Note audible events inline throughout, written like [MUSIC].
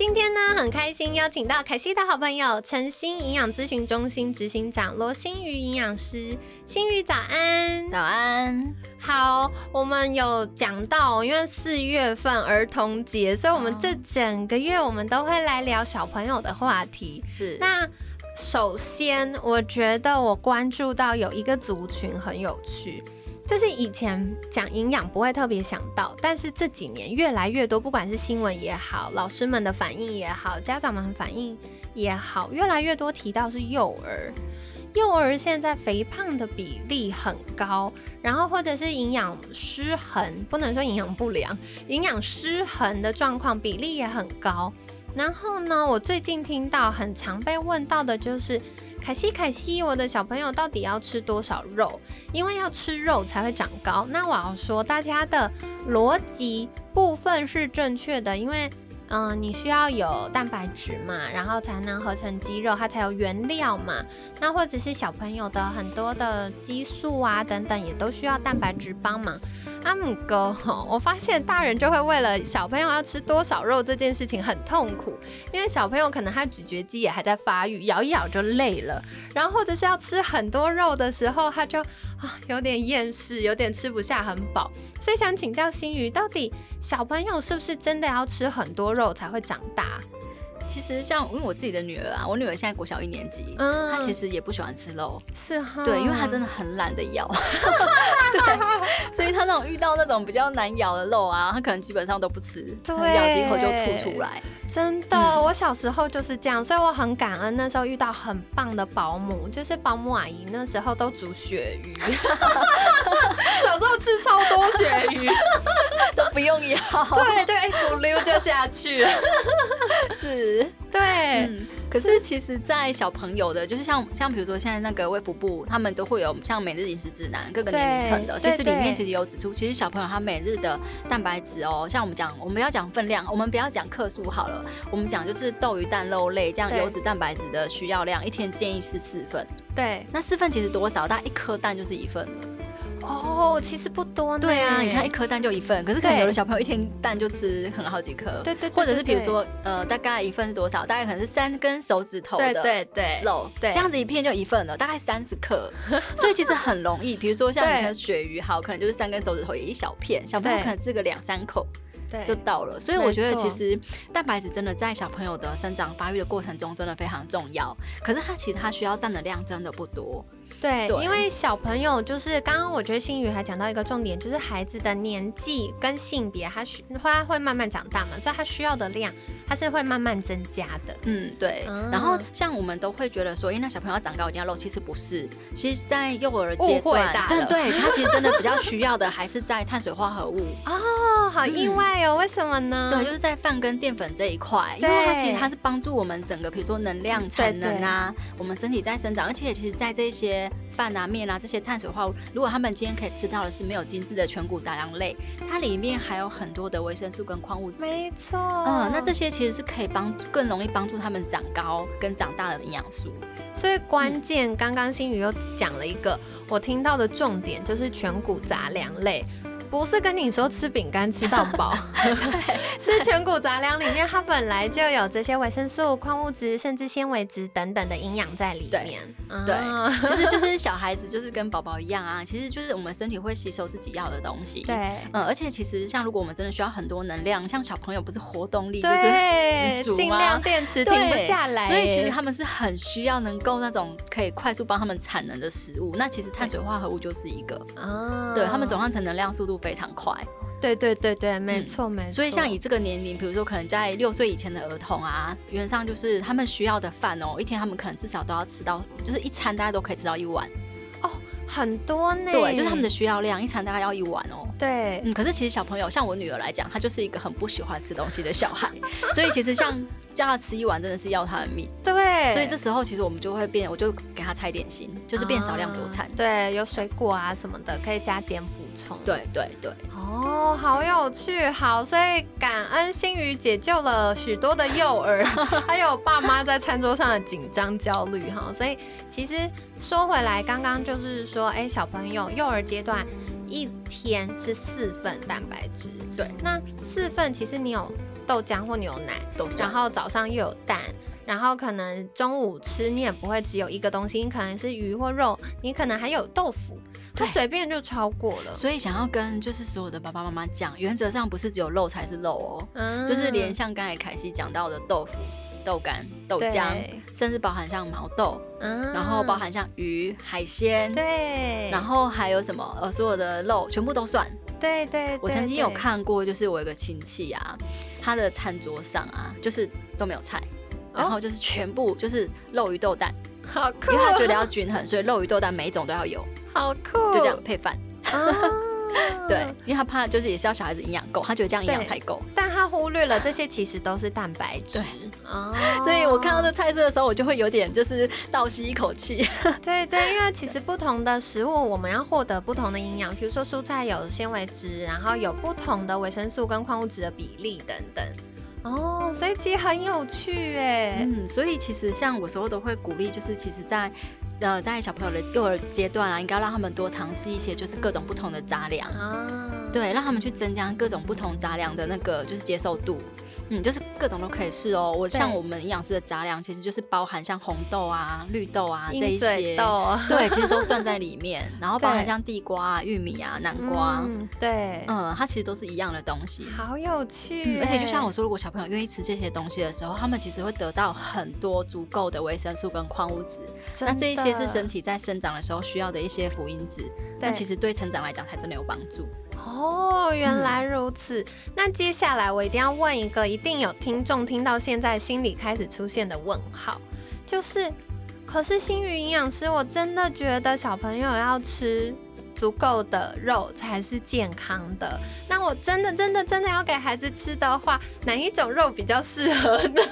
今天呢，很开心邀请到凯西的好朋友晨星营养咨询中心执行长罗新宇营养师。新宇早安，早安。好，我们有讲到，因为四月份儿童节，所以我们这整个月我们都会来聊小朋友的话题。是，那首先我觉得我关注到有一个族群很有趣。就是以前讲营养不会特别想到，但是这几年越来越多，不管是新闻也好，老师们的反应也好，家长们反应也好，越来越多提到是幼儿。幼儿现在肥胖的比例很高，然后或者是营养失衡，不能说营养不良，营养失衡的状况比例也很高。然后呢，我最近听到很常被问到的就是。凯西，凯西，我的小朋友到底要吃多少肉？因为要吃肉才会长高。那我要说，大家的逻辑部分是正确的，因为。嗯，你需要有蛋白质嘛，然后才能合成肌肉，它才有原料嘛。那或者是小朋友的很多的激素啊等等，也都需要蛋白质帮忙。阿姆哥，我发现大人就会为了小朋友要吃多少肉这件事情很痛苦，因为小朋友可能他咀嚼肌也还在发育，咬一咬就累了。然后或者是要吃很多肉的时候，他就啊有点厌世，有点吃不下很饱。所以想请教新宇，到底小朋友是不是真的要吃很多肉？肉才会长大。其实像因为我自己的女儿啊，我女儿现在国小一年级，她其实也不喜欢吃肉，是哈，对，因为她真的很懒得咬，[LAUGHS] 对，所以她那种遇到那种比较难咬的肉啊，她可能基本上都不吃，咬几口就吐出来。真的，我小时候就是这样，所以我很感恩那时候遇到很棒的保姆，就是保姆阿姨那时候都煮鳕鱼，[LAUGHS] 小时候吃超多鳕鱼，[LAUGHS] 都不用咬，对，就一股溜就下去了，[LAUGHS] 是，对。可是其实，在小朋友的，就是像像比如说现在那个卫福部，他们都会有像每日饮食指南，各个年龄层的，其实里面其实有指出，其实小朋友他每日的蛋白质哦，像我们讲，我们要讲分量，我们不要讲克数好了，我们讲就是豆鱼蛋肉类这样油脂蛋白质的需要量，一天建议是四份。对，那四份其实多少？大概一颗蛋就是一份了。哦，其实不多呢。对啊，你看一颗蛋就一份，可是可能有的小朋友一天蛋就吃可能好几颗。对对。或者是比如说，呃，大概一份是多少？大概可能是三根手指头的对对肉，这样子一片就一份了，大概三十克。[LAUGHS] 所以其实很容易，比如说像你看鳕鱼，好，可能就是三根手指头也一小片，小朋友可能吃个两三口，对，就到了。所以我觉得其实蛋白质真的在小朋友的生长发育的过程中真的非常重要，可是它其实它需要占的量真的不多。对，因为小朋友就是刚刚我觉得新宇还讲到一个重点，就是孩子的年纪跟性别，他需他会慢慢长大嘛，所以他需要的量，他是会慢慢增加的。嗯，对。然后像我们都会觉得说，因为那小朋友要长高一定要肉，其实不是。其实，在幼儿阶段，真的对他其实真的比较需要的还是在碳水化合物。哦，好意外哦，为什么呢？对，就是在饭跟淀粉这一块，因为它其实它是帮助我们整个，比如说能量产能啊，我们身体在生长，而且其实在这些。饭啊、面啊这些碳水化合物，如果他们今天可以吃到的是没有精致的全谷杂粮类，它里面还有很多的维生素跟矿物质。没错，嗯，那这些其实是可以帮助更容易帮助他们长高跟长大的营养素。所以关键，刚刚新宇又讲了一个我听到的重点，就是全谷杂粮类。不是跟你说吃饼干吃到饱，对，是全谷杂粮里面它本来就有这些维生素、矿物质，甚至纤维质等等的营养在里面。对，其实就是小孩子就是跟宝宝一样啊，[LAUGHS] 其实就是我们身体会吸收自己要的东西。对，嗯，而且其实像如果我们真的需要很多能量，像小朋友不是活动力就是十足吗？尽量电池停不下来，所以其实他们是很需要能够那种可以快速帮他们产能的食物。那其实碳水化合物就是一个，哦，对他们转换成能量速度。非常快。对对对对，没错没错。所以像以这个年龄，比如说可能在六岁以前的儿童啊，原则上就是他们需要的饭哦，一天他们可能至少都要吃到，就是一餐大家都可以吃到一碗。哦，很多呢。对，就是他们的需要量，一餐大概要一碗哦。对，嗯，可是其实小朋友像我女儿来讲，她就是一个很不喜欢吃东西的小孩，[LAUGHS] 所以其实像叫她吃一碗真的是要她的命。对，所以这时候其实我们就会变，我就给她拆点心，就是变少量多餐。对，有水果啊什么的，可以加减补充。对对对。哦，好有趣，好，所以感恩心宇解救了许多的幼儿，[LAUGHS] 还有爸妈在餐桌上的紧张焦虑哈。所以其实说回来，刚刚就是说，哎，小朋友幼儿阶段一天是四份蛋白质，对，那四份其实你有豆浆或牛奶，然后早上又有蛋，然后可能中午吃你也不会只有一个东西，你可能是鱼或肉，你可能还有豆腐。他随便就超过了，所以想要跟就是所有的爸爸妈妈讲，原则上不是只有肉才是肉哦，就是连像刚才凯西讲到的豆腐、豆干、豆浆，甚至包含像毛豆，然后包含像鱼、海鲜，对，然后还有什么呃，所有的肉全部都算。对对，我曾经有看过，就是我有个亲戚啊，他的餐桌上啊，就是都没有菜，然后就是全部就是肉鱼豆蛋，好酷，因为他觉得要均衡，所以肉鱼豆蛋每一种都要有。好酷，就这样配饭。[LAUGHS] 对，因为他怕就是也是要小孩子营养够，他觉得这样营养才够。但他忽略了这些其实都是蛋白质。哦，所以我看到这菜色的时候，我就会有点就是倒吸一口气。对对，[LAUGHS] 因为其实不同的食物，我们要获得不同的营养。比如说蔬菜有纤维质，然后有不同的维生素跟矿物质的比例等等。哦，所以其实很有趣哎。嗯，所以其实像我时候都会鼓励，就是其实在。呃，在小朋友的幼儿阶段啊，应该让他们多尝试一些，就是各种不同的杂粮啊，对，让他们去增加各种不同杂粮的那个就是接受度。嗯，就是各种都可以试哦。我像我们营养师的杂粮，其实就是包含像红豆啊、绿豆啊这一些，对，其实都算在里面。然后包含像地瓜啊、玉米啊、南瓜，对，嗯，它其实都是一样的东西。好有趣，而且就像我说，如果小朋友愿意吃这些东西的时候，他们其实会得到很多足够的维生素跟矿物质。那这一些是身体在生长的时候需要的一些辅因子，但其实对成长来讲才真的有帮助。哦，原来如此。那接下来我一定要问一个，一定有听众听到现在心里开始出现的问号，就是，可是星宇营养师，我真的觉得小朋友要吃。足够的肉才是健康的。那我真的真的真的要给孩子吃的话，哪一种肉比较适合呢？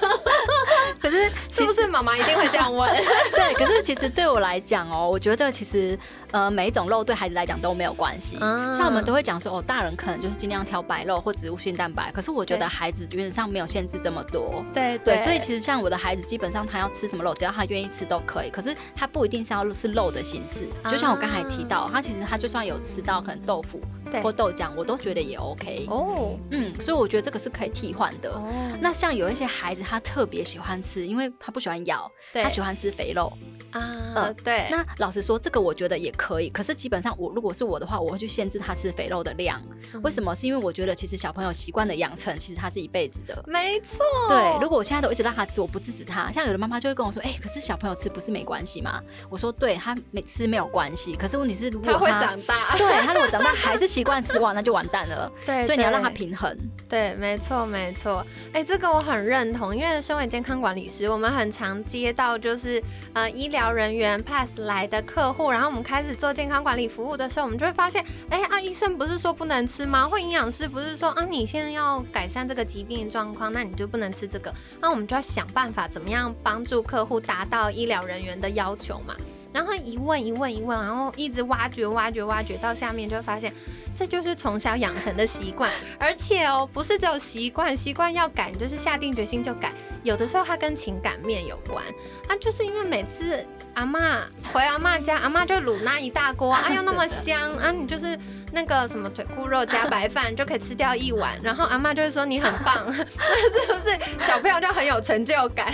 [LAUGHS] 可是 [LAUGHS] 是不是妈妈一定会这样问？[LAUGHS] 对，可是其实对我来讲哦，我觉得其实呃每一种肉对孩子来讲都没有关系。像我们都会讲说哦，大人可能就是尽量挑白肉或植物性蛋白。可是我觉得孩子原则上没有限制这么多。对对，所以其实像我的孩子，基本上他要吃什么肉，只要他愿意吃都可以。可是他不一定是要是肉的形式。就像我刚才提到，他其实他。就算有吃到可能豆腐或豆浆，我都觉得也 OK 哦。嗯，所以我觉得这个是可以替换的。那像有一些孩子，他特别喜欢吃，因为他不喜欢咬，他喜欢吃肥肉。啊，对。那老实说，这个我觉得也可以。可是基本上，我如果是我的话，我会去限制他吃肥肉的量。为什么？是因为我觉得其实小朋友习惯的养成，其实他是一辈子的。没错。对，如果我现在都一直让他吃，我不制止他。像有的妈妈就会跟我说：“哎，可是小朋友吃不是没关系吗？”我说：“对他没吃没有关系。可是问题是，如果他会长大，对他如果长大还是习惯吃，哇，那就完蛋了。[LAUGHS] 对，所以你要让他平衡。对，没错，没错。哎，这个我很认同，因为身为健康管理师，我们很常接到就是呃医疗人员 pass。来的客户，然后我们开始做健康管理服务的时候，我们就会发现，哎啊，医生不是说不能吃吗？或营养师不是说啊，你现在要改善这个疾病的状况，那你就不能吃这个？那我们就要想办法，怎么样帮助客户达到医疗人员的要求嘛？然后一问一问一问，然后一直挖掘挖掘挖掘，到下面就会发现，这就是从小养成的习惯，而且哦，不是只有习惯，习惯要改，就是下定决心就改。有的时候它跟情感面有关，啊，就是因为每次阿妈回阿妈家，阿妈就卤那一大锅，哎呦那么香啊，你就是那个什么腿骨肉加白饭就可以吃掉一碗，然后阿妈就会说你很棒，[LAUGHS] 那是不是小朋友就很有成就感？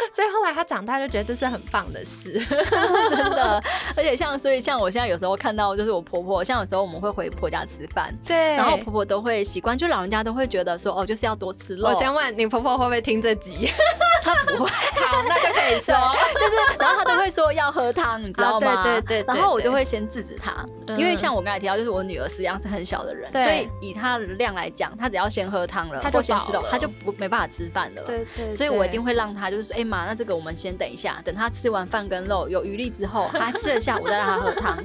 [LAUGHS] 所以后来他长大就觉得这是很棒的事，[LAUGHS] 真的。而且像所以像我现在有时候看到就是我婆婆，像有时候我们会回婆家吃饭，对，然后婆婆都会习惯，就老人家都会觉得说哦就是要多吃肉。我先问你婆婆会不会听这集？他不会，好，那就可以说，[LAUGHS] 就是然后他都会说要喝汤，你知道吗？对对对。然后我就会先制止他，因为像我刚才提到，就是我女儿实际上是很小的人，所以以她的量来讲，她只要先喝汤了，她就先吃了，她就不没办法吃饭了。对对。所以我一定会让她就是说，哎妈，那这个我们先等一下，等她吃完饭跟肉有余力之后，她吃得下，[LAUGHS] 我再让她喝汤。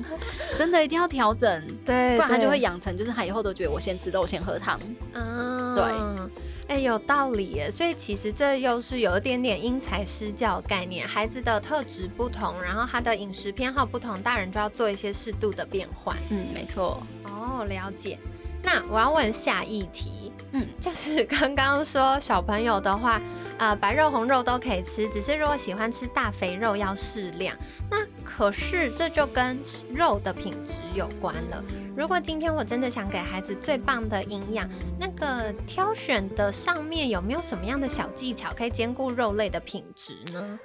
真的一定要调整，对，不然她就会养成就是她以后都觉得我先吃肉先喝汤。嗯，对。哎，有道理耶，所以其实这又是有一点点因材施教概念。孩子的特质不同，然后他的饮食偏好不同，大人就要做一些适度的变换。嗯，没错。哦，了解。那我要问下一题，嗯，就是刚刚说小朋友的话，呃，白肉红肉都可以吃，只是如果喜欢吃大肥肉要适量。那可是这就跟肉的品质有关了。如果今天我真的想给孩子最棒的营养，那个挑选的上面有没有什么样的小技巧可以兼顾肉类的品质呢？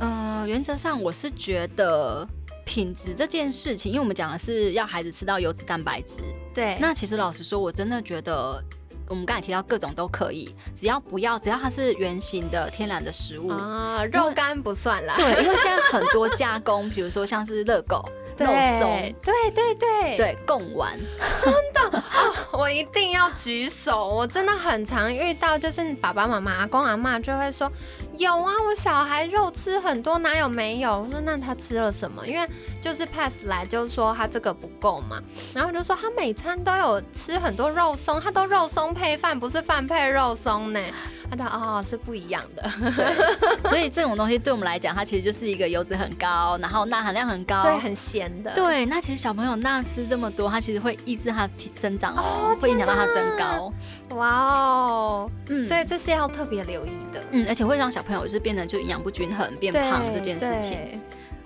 呃，原则上我是觉得。品质这件事情，因为我们讲的是要孩子吃到油脂蛋白质。对。那其实老实说，我真的觉得，我们刚才提到各种都可以，只要不要，只要它是圆形的天然的食物啊，肉干不算啦。对，因为现在很多加工，比如说像是热狗。肉松，对对对对，贡丸，真的哦，我一定要举手，我真的很常遇到，就是爸爸妈妈、阿公阿妈就会说，有啊，我小孩肉吃很多，哪有没有？我说那他吃了什么？因为就是 pass 来就是说他这个不够嘛，然后就说他每餐都有吃很多肉松，他都肉松配饭，不是饭配肉松呢。[LAUGHS] 他哦是不一样的，对，所以这种东西对我们来讲，它其实就是一个油脂很高，然后钠含量很高，对，很咸的。对，那其实小朋友钠吃这么多，它其实会抑制他生长哦，会影响到他身高。哇哦，嗯，所以这是要特别留意的，嗯，而且会让小朋友是变得就营养不均衡、变胖这件事情。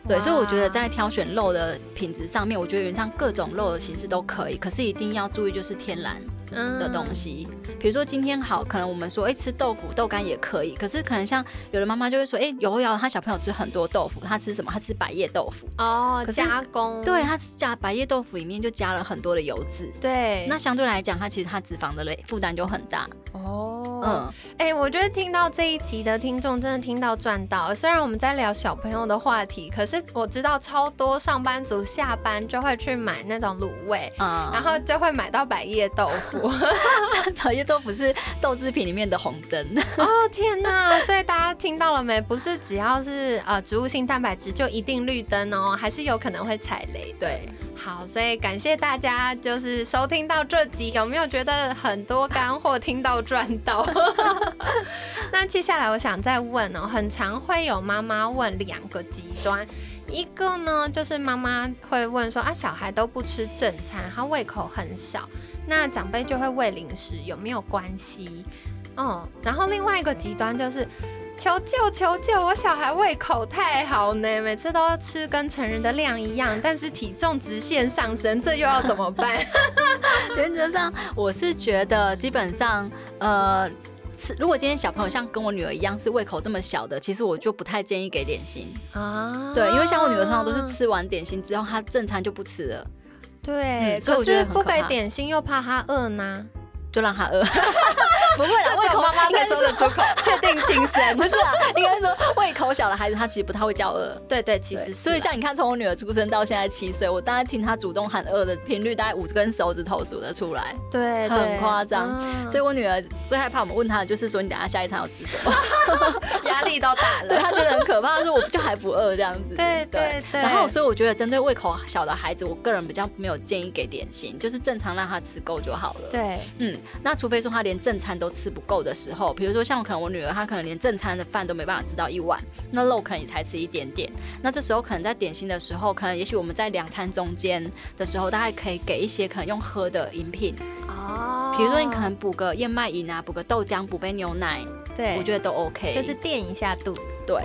对，所以我觉得在挑选肉的品质上面，我觉得原上各种肉的形式都可以，可是一定要注意就是天然的东西。比如说今天好，可能我们说，哎，吃豆腐、豆干也可以。可是可能像有的妈妈就会说，哎，有有他小朋友吃很多豆腐，他吃什么？他吃百叶豆腐哦，加工。对，他吃加百叶豆腐里面就加了很多的油脂。对，那相对来讲，它其实它脂肪的累负担就很大。哦。嗯，哎，我觉得听到这一集的听众真的听到赚到。虽然我们在聊小朋友的话题，可是我知道超多上班族下班就会去买那种卤味，嗯，然后就会买到百叶豆腐。百叶豆腐是豆制品里面的红灯。哦天哪！所以大家听到了没？不是只要是呃植物性蛋白质就一定绿灯哦，还是有可能会踩雷。对。好，所以感谢大家，就是收听到这集，有没有觉得很多干货听到赚到？[LAUGHS] 那接下来我想再问哦，很常会有妈妈问两个极端，一个呢就是妈妈会问说啊，小孩都不吃正餐，他胃口很小，那长辈就会喂零食，有没有关系？哦，然后另外一个极端就是。求救！求救！我小孩胃口太好呢，每次都要吃跟成人的量一样，但是体重直线上升，这又要怎么办？[LAUGHS] [LAUGHS] 原则上，我是觉得基本上，呃，吃如果今天小朋友像跟我女儿一样是胃口这么小的，其实我就不太建议给点心啊。对，因为像我女儿通常都是吃完点心之后，她正餐就不吃了。对，可是不给点心又怕他饿呢。就让他饿，不会啦，胃口妈妈才说得出口，[LAUGHS] 确定亲生不是啊？应该说胃口小的孩子，他其实不太会叫饿。对对，其实所以像你看，从我女儿出生到现在七岁，我大概听她主动喊饿的频率，大概五根手指头数得出来，对，很夸张。所以我女儿最害怕我们问她的就是说，你等下下一餐要吃什么？[LAUGHS] 压力都大了，对她觉得很可怕。她说我就还不饿这样子。对对对。然后所以我觉得针对胃口小的孩子，我个人比较没有建议给点心，就是正常让他吃够就好了。对，嗯。那除非说他连正餐都吃不够的时候，比如说像可能我女儿，她可能连正餐的饭都没办法吃到一碗，那肉可能也才吃一点点。那这时候可能在点心的时候，可能也许我们在两餐中间的时候，大概可以给一些可能用喝的饮品哦，比如说你可能补个燕麦饮啊，补个豆浆，补杯牛奶，对，我觉得都 OK，就是垫一下肚子，对。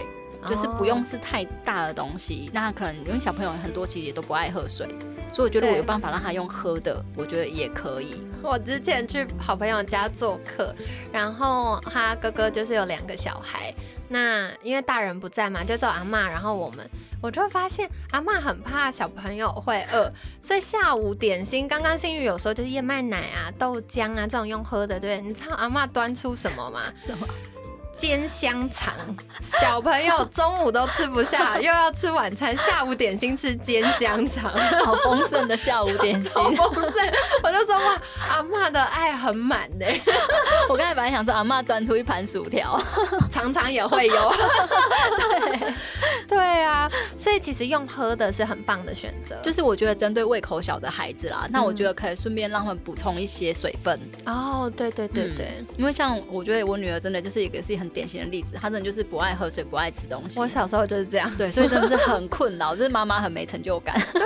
就是不用是太大的东西，那可能因为小朋友很多其实也都不爱喝水，所以我觉得我有办法让他用喝的，我觉得也可以。我之前去好朋友家做客，然后他哥哥就是有两个小孩，那因为大人不在嘛，就有阿妈，然后我们我就发现阿妈很怕小朋友会饿，所以下午点心刚刚幸运有说就是燕麦奶啊、豆浆啊这种用喝的，对你知道阿妈端出什么吗？什么？煎香肠，小朋友中午都吃不下，又要吃晚餐，下午点心吃煎香肠，[LAUGHS] 好丰盛的下午点心，丰盛。我就说哇，阿妈的爱很满呢。[LAUGHS] 我刚才本来想说阿妈端出一盘薯条，常常也会有。[LAUGHS] 对对啊，所以其实用喝的是很棒的选择。就是我觉得针对胃口小的孩子啦，那我觉得可以顺便让他们补充一些水分。哦，对对对对，因为像我觉得我女儿真的就是一个是很典型的例子，他真的就是不爱喝水，不爱吃东西。我小时候就是这样，对，所以真的是很困扰，就是妈妈很没成就感。[LAUGHS] 对，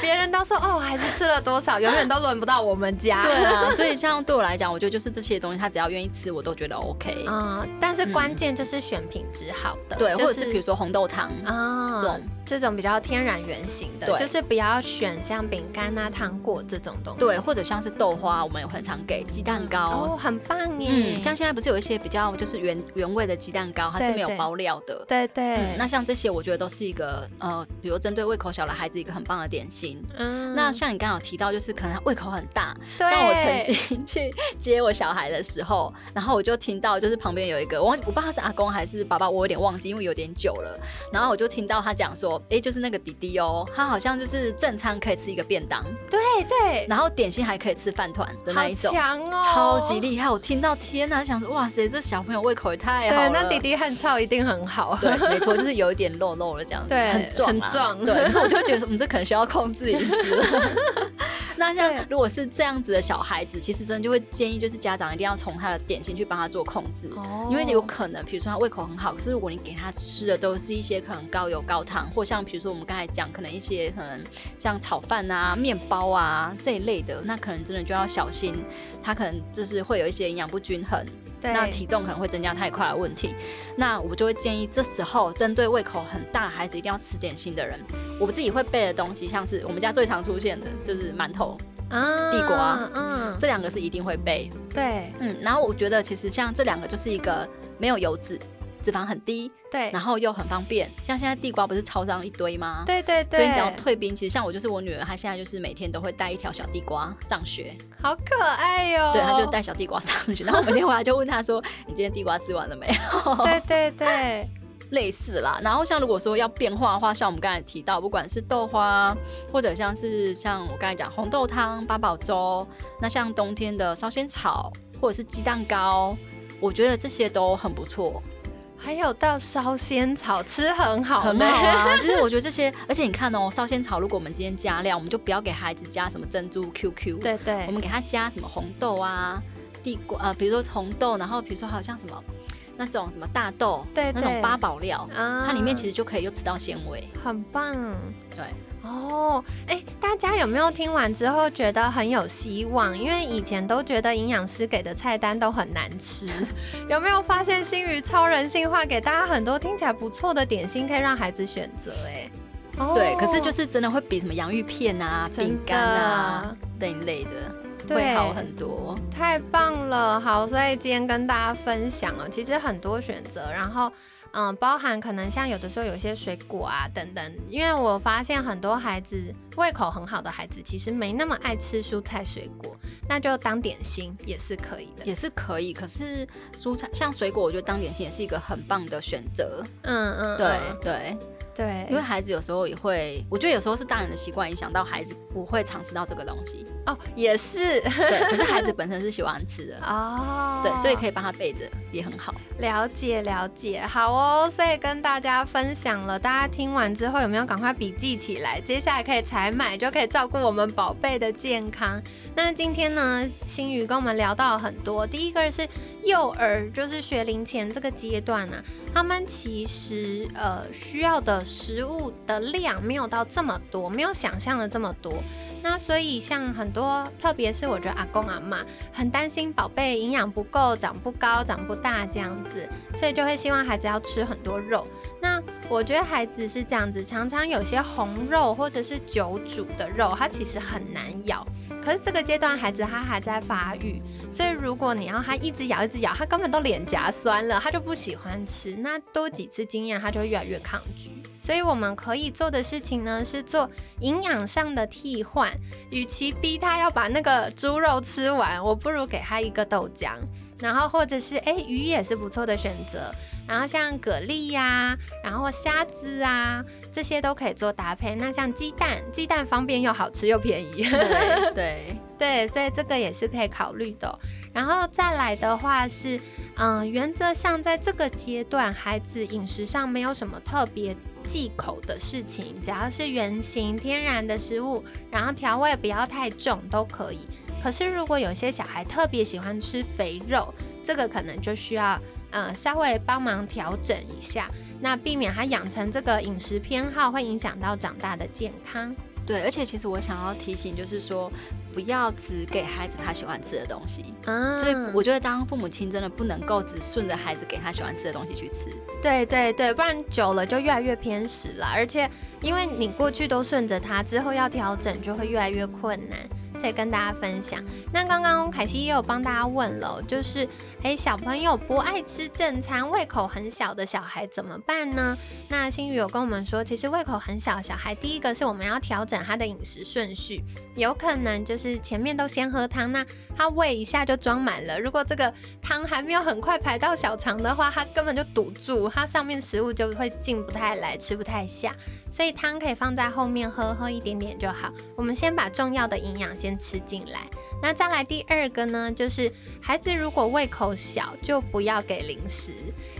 别人都说哦，孩子吃了多少，永远都轮不到我们家。对啊，所以像对我来讲，我觉得就是这些东西，他只要愿意吃，我都觉得 OK。啊，但是关键就是选品质好的，对，或者是比如说红豆汤啊这种。这种比较天然原型的，就是不要选像饼干啊、糖果这种东西。对，或者像是豆花，我们也很常给鸡蛋糕。哦，很棒耶！嗯，像现在不是有一些比较就是原原味的鸡蛋糕，它是没有包料的。对对。那像这些，我觉得都是一个呃，比如针对胃口小的孩子一个很棒的点心。嗯。那像你刚刚有提到，就是可能他胃口很大。像我曾经去接我小孩的时候，然后我就听到就是旁边有一个我我不知道他是阿公还是爸爸，我有点忘记，因为有点久了。然后我就听到他讲说。哎，就是那个弟弟哦，他好像就是正餐可以吃一个便当，对对，然后点心还可以吃饭团的那一种，强哦，超级厉害！我听到天呐，想说哇塞，这小朋友胃口也太好了。那弟弟汉超一定很好，对，没错，就是有一点肉肉的这样子，对，很壮，很壮，对。我就觉得我们这可能需要控制一次。[LAUGHS] 那像如果是这样子的小孩子，其实真的就会建议，就是家长一定要从他的点心去帮他做控制，哦，因为有可能，比如说他胃口很好，可是如果你给他吃的都是一些可能高油高糖，或像比如说我们刚才讲，可能一些可能像炒饭啊、面包啊这一类的，那可能真的就要小心，他可能就是会有一些营养不均衡，那体重可能会增加太快的问题。那我就会建议，这时候针对胃口很大孩子一定要吃点心的人，我自己会备的东西，像是我们家最常出现的就是馒头。啊，地瓜，嗯，这两个是一定会备。对，嗯，然后我觉得其实像这两个就是一个没有油脂，脂肪很低，对，然后又很方便。像现在地瓜不是超上一堆吗？对对对。所以你只要退冰，其实像我就是我女儿，她现在就是每天都会带一条小地瓜上学，好可爱哟。对，她就带小地瓜上学，然后每天回来就问她说：“你今天地瓜吃完了没有？”对对对。类似啦，然后像如果说要变化的话，像我们刚才提到，不管是豆花，或者像是像我刚才讲红豆汤、八宝粥，那像冬天的烧仙草或者是鸡蛋糕，我觉得这些都很不错。还有到烧仙草吃很好，很好啊。[LAUGHS] 其实我觉得这些，而且你看哦，烧仙草如果我们今天加料，我们就不要给孩子加什么珍珠 QQ，对对，我们给他加什么红豆啊、地瓜啊，比如说红豆，然后比如说好像什么。那种什么大豆，对那种八宝料，它里面其实就可以又吃到纤维，很棒。对，哦，哎，大家有没有听完之后觉得很有希望？因为以前都觉得营养师给的菜单都很难吃，[LAUGHS] 有没有发现新鱼超人性化，给大家很多听起来不错的点心，可以让孩子选择？哎，对，可是就是真的会比什么洋芋片啊、饼干啊那一类的。会好很多，太棒了！好，所以今天跟大家分享了，其实很多选择，然后嗯，包含可能像有的时候有些水果啊等等，因为我发现很多孩子胃口很好的孩子，其实没那么爱吃蔬菜水果，那就当点心也是可以的，也是可以。可是蔬菜像水果，我觉得当点心也是一个很棒的选择。嗯嗯，对对。对，因为孩子有时候也会，我觉得有时候是大人的习惯影响到孩子不会常吃到这个东西哦，也是，对，可是孩子 [LAUGHS] 本身是喜欢吃的哦，对，所以可以帮他备着也很好。了解了解，好哦，所以跟大家分享了，大家听完之后有没有赶快笔记起来？接下来可以采买，就可以照顾我们宝贝的健康。那今天呢，新宇跟我们聊到很多，第一个是幼儿，就是学龄前这个阶段呢，他们其实呃需要的。食物的量没有到这么多，没有想象的这么多。那所以像很多，特别是我觉得阿公阿妈很担心宝贝营养不够，长不高，长不大这样子，所以就会希望孩子要吃很多肉。那我觉得孩子是这样子，常常有些红肉或者是久煮的肉，它其实很难咬。可是这个阶段孩子他还在发育，所以如果你要他一直咬一直咬，他根本都脸颊酸了，他就不喜欢吃。那多几次经验，他就会越来越抗拒。所以我们可以做的事情呢，是做营养上的替换。与其逼他要把那个猪肉吃完，我不如给他一个豆浆，然后或者是哎鱼也是不错的选择。然后像蛤蜊呀，然后虾子啊，这些都可以做搭配。那像鸡蛋，鸡蛋方便又好吃又便宜。[LAUGHS] 对对对，所以这个也是可以考虑的。然后再来的话是，嗯，原则上在这个阶段，孩子饮食上没有什么特别忌口的事情，只要是原形天然的食物，然后调味不要太重都可以。可是如果有些小孩特别喜欢吃肥肉，这个可能就需要。呃，稍微帮忙调整一下，那避免他养成这个饮食偏好，会影响到长大的健康。对，而且其实我想要提醒，就是说，不要只给孩子他喜欢吃的东西。嗯，所以我觉得当父母亲真的不能够只顺着孩子给他喜欢吃的东西去吃。对对对，不然久了就越来越偏食了。而且因为你过去都顺着他，之后要调整就会越来越困难。再跟大家分享。那刚刚凯西也有帮大家问了，就是诶，小朋友不爱吃正餐，胃口很小的小孩怎么办呢？那新宇有跟我们说，其实胃口很小的小孩，第一个是我们要调整他的饮食顺序，有可能就是前面都先喝汤，那他胃一下就装满了。如果这个汤还没有很快排到小肠的话，他根本就堵住，它上面食物就会进不太来，吃不太下。所以汤可以放在后面喝，喝一点点就好。我们先把重要的营养先吃进来。那再来第二个呢，就是孩子如果胃口小，就不要给零食，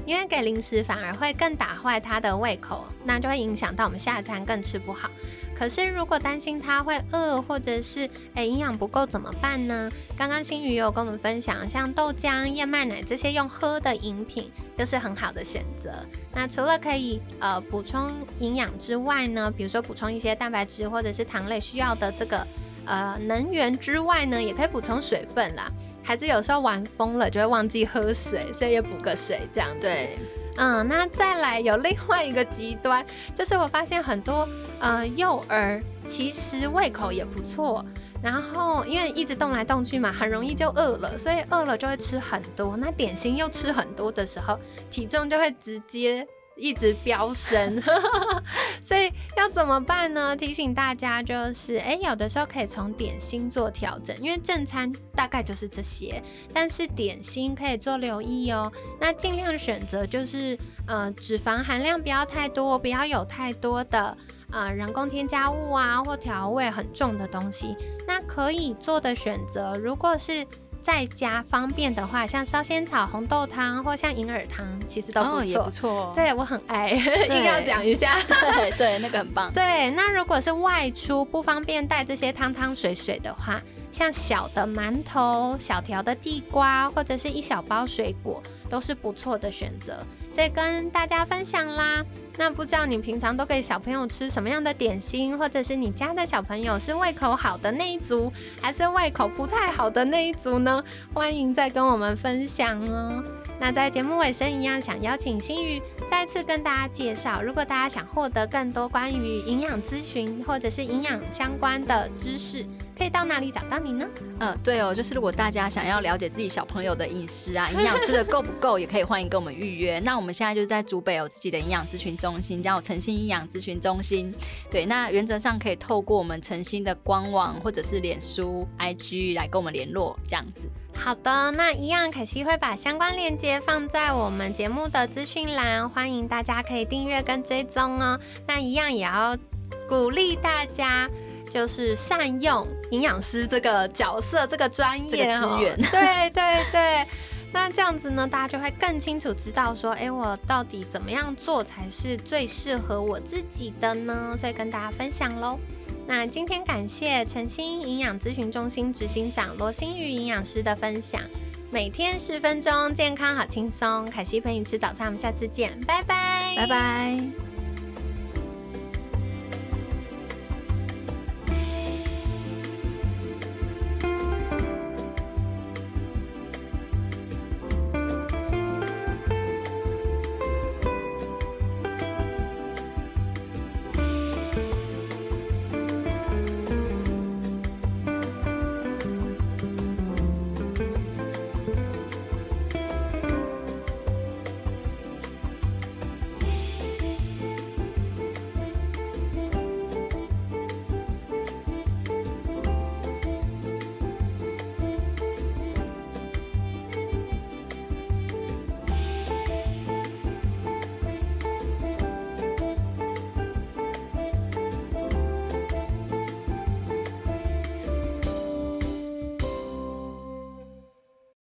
因为给零食反而会更打坏他的胃口，那就会影响到我们下餐更吃不好。可是如果担心他会饿，或者是诶营养不够怎么办呢？刚刚新宇有跟我们分享，像豆浆、燕麦奶这些用喝的饮品，就是很好的选择。那除了可以呃补充营养之外呢，比如说补充一些蛋白质或者是糖类需要的这个呃能源之外呢，也可以补充水分啦。孩子有时候玩疯了就会忘记喝水，所以也补个水这样子。对。嗯，那再来有另外一个极端，就是我发现很多呃幼儿其实胃口也不错，然后因为一直动来动去嘛，很容易就饿了，所以饿了就会吃很多，那点心又吃很多的时候，体重就会直接。一直飙升，[LAUGHS] 所以要怎么办呢？提醒大家就是，哎，有的时候可以从点心做调整，因为正餐大概就是这些，但是点心可以做留意哦。那尽量选择就是，呃，脂肪含量不要太多，不要有太多的呃人工添加物啊或调味很重的东西。那可以做的选择，如果是。在家方便的话，像烧仙草红豆汤或像银耳汤，其实都不错，不错。对我很爱，[LAUGHS] 硬要讲一下。[LAUGHS] 对对，那个很棒。对，那如果是外出不方便带这些汤汤水水的话，像小的馒头、小条的地瓜或者是一小包水果，都是不错的选择。所以跟大家分享啦。那不知道你平常都给小朋友吃什么样的点心，或者是你家的小朋友是胃口好的那一组，还是胃口不太好的那一组呢？欢迎再跟我们分享哦。那在节目尾声一样，想邀请新宇再次跟大家介绍，如果大家想获得更多关于营养咨询或者是营养相关的知识。可以到哪里找到你呢？嗯，对哦，就是如果大家想要了解自己小朋友的饮食啊，[LAUGHS] 营养吃的够不够，也可以欢迎跟我们预约。那我们现在就在竹北有自己的营养咨询中心，叫诚心营养咨询中心。对，那原则上可以透过我们诚心的官网或者是脸书、IG 来跟我们联络，这样子。好的，那一样可惜会把相关链接放在我们节目的资讯栏，欢迎大家可以订阅跟追踪哦。那一样也要鼓励大家。就是善用营养师这个角色，这个专业资源，[LAUGHS] 对对对。那这样子呢，大家就会更清楚知道说，哎，我到底怎么样做才是最适合我自己的呢？所以跟大家分享喽。那今天感谢晨星营养咨询中心执行长罗新宇营养师的分享，每天十分钟，健康好轻松。凯西陪你吃早餐，我们下次见，拜拜，拜拜。